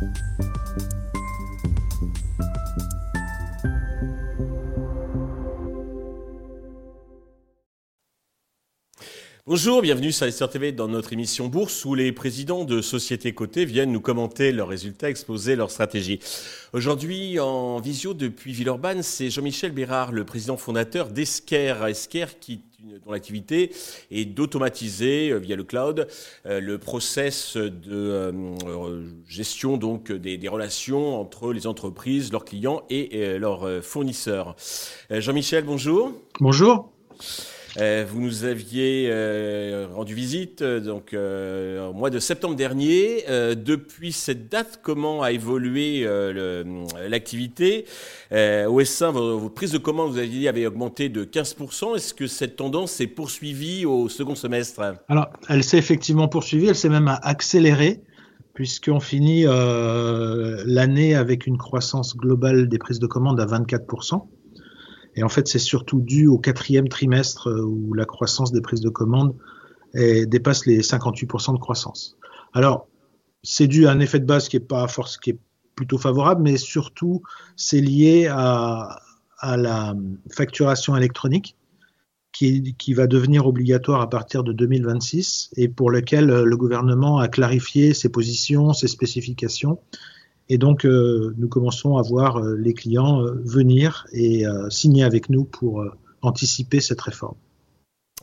you Bonjour, bienvenue sur Investir TV dans notre émission Bourse où les présidents de sociétés cotées viennent nous commenter leurs résultats, exposer leurs stratégies. Aujourd'hui, en visio depuis Villeurbanne, c'est Jean-Michel Bérard, le président fondateur d'Esker. Esker qui dont l'activité est d'automatiser euh, via le cloud euh, le process de euh, gestion donc des, relations entre les entreprises, leurs clients et leurs fournisseurs. Jean-Michel, bonjour. Bonjour. Euh, vous nous aviez euh, rendu visite euh, donc au mois de septembre dernier. depuis cette date, comment a évolué l'activité? Au S1, vos, prises de commande, vous aviez dit, avaient augmenté de 15%. Est-ce que cette tendance s'est poursuivie au second semestre? Alors, elle s'est effectivement poursuivie, elle s'est même accélérée puisqu'on finit l'année avec une croissance globale des prises de commande à 24%. Et en fait, c'est surtout dû au quatrième trimestre euh, où la croissance des prises de commandes dépasse les 58% de croissance. Alors, c'est dû à un effet de base qui est pas plutôt favorable, mais surtout c'est lié à, à, la facturation électronique qui, qui, va devenir obligatoire à partir de 2026 et pour lequel euh, le gouvernement a clarifié ses positions, ses spécifications et donc, euh, nous commençons à voir euh, les clients euh, venir et signer avec nous pour anticiper cette réforme.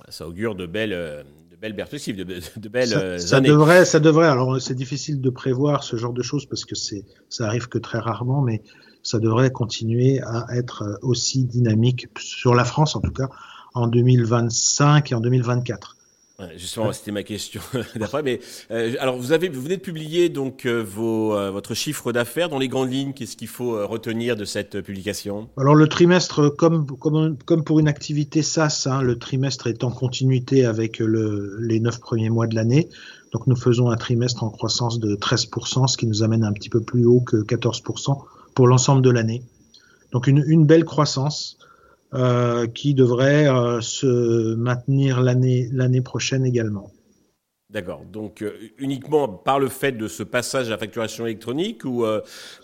Ça augure de belles, de belles perspectives, de, belles ça, ça Devrait, ça devrait. Alors, c'est difficile de prévoir ce genre de choses parce que c'est, ça arrive que très rarement, mais ça devrait continuer à être aussi dynamique sur la France, en tout cas, en 2025 et en 2024 justement, c'était ma question d'après. Mais euh, alors, vous avez, vous venez de publier donc euh, vos, euh, votre chiffre d'affaires dans les grandes lignes. Qu'est-ce qu'il faut retenir de cette publication? Alors, le trimestre, comme, comme, comme pour une activité SaaS, hein, le trimestre est en continuité avec le, les neuf premiers mois de l'année. Donc, nous faisons un trimestre en croissance de 13%, ce qui nous amène un petit peu plus haut que 14% pour l'ensemble de l'année. Donc, une, une belle croissance. Euh, qui devrait euh, se maintenir l'année prochaine également. D'accord. Donc euh, uniquement par le fait de ce passage à la facturation électronique, où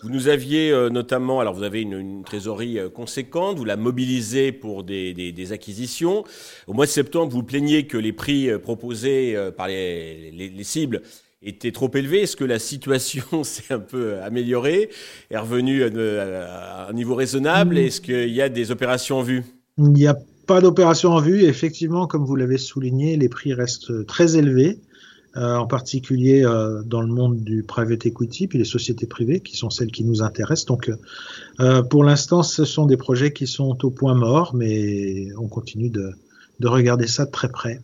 vous nous aviez notamment, alors vous avez une, trésorerie conséquente, vous la mobilisez pour des, des, acquisitions. Au mois de septembre, vous plaignez que les prix proposés par les, les cibles était trop élevé Est-ce que la situation s'est un peu améliorée, est revenue à un niveau raisonnable Est-ce qu'il y a des opérations en vue? Il n'y a pas d'opération en vue. Effectivement, comme vous l'avez souligné, les prix restent très élevés, euh, en particulier euh, dans le monde du private equity, puis les sociétés privées, qui sont celles qui nous intéressent. Donc, euh, pour l'instant, ce sont des projets qui sont au point mort, mais on continue de, de regarder ça de très près.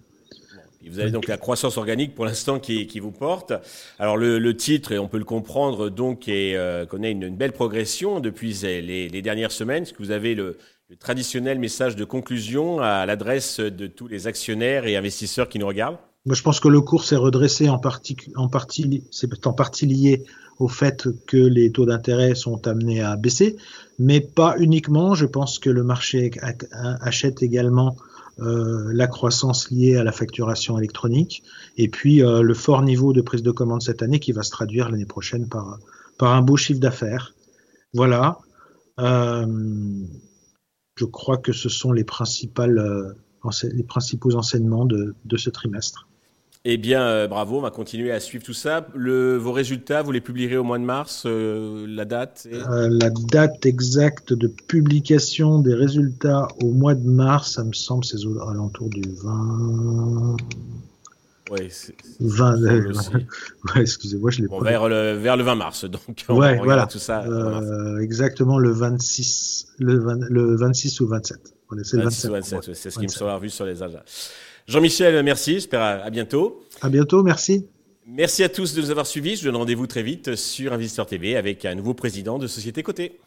Vous avez donc la croissance organique pour l'instant qui, qui, vous porte. Alors le, le, titre, et on peut le comprendre, donc est, euh, connaît une, une, belle progression depuis les, les, dernières semaines. Est-ce que vous avez le, le, traditionnel message de conclusion à l'adresse de tous les actionnaires et investisseurs qui nous regardent Moi, je pense que le cours s'est redressé en partie, en partie, c'est en partie lié au fait que les taux d'intérêt sont amenés à baisser, mais pas uniquement. Je pense que le marché achète également euh, la croissance liée à la facturation électronique, et puis euh, le fort niveau de prise de commande cette année qui va se traduire l'année prochaine par, un beau chiffre d'affaires. Voilà. Euh, je crois que ce sont les, principales, les principaux enseignements de ce trimestre. Eh bien, euh, bravo, on va continuer à suivre tout ça. Le, vos résultats, vous les publierez au mois de mars, euh, la date euh, La date exacte de publication des résultats au mois de mars, ça me semble, c'est aux alentours du 20... Oui, c'est 20, ouais, excusez-moi, je l'ai bon, pas. Vers le, vers le 20 mars, donc. On ouais, voilà. Tout ça. exactement le 26, le, 20, le 26 ou 27. C'est le 27. 27 c'est ce qui me sera revu sur les agendas. Jean-Michel, merci. J'espère à, bientôt. À bientôt, merci. Merci à tous de nous avoir suivis. Je vous donne rendez-vous très vite sur Investor TV avec un nouveau président de Société Côté.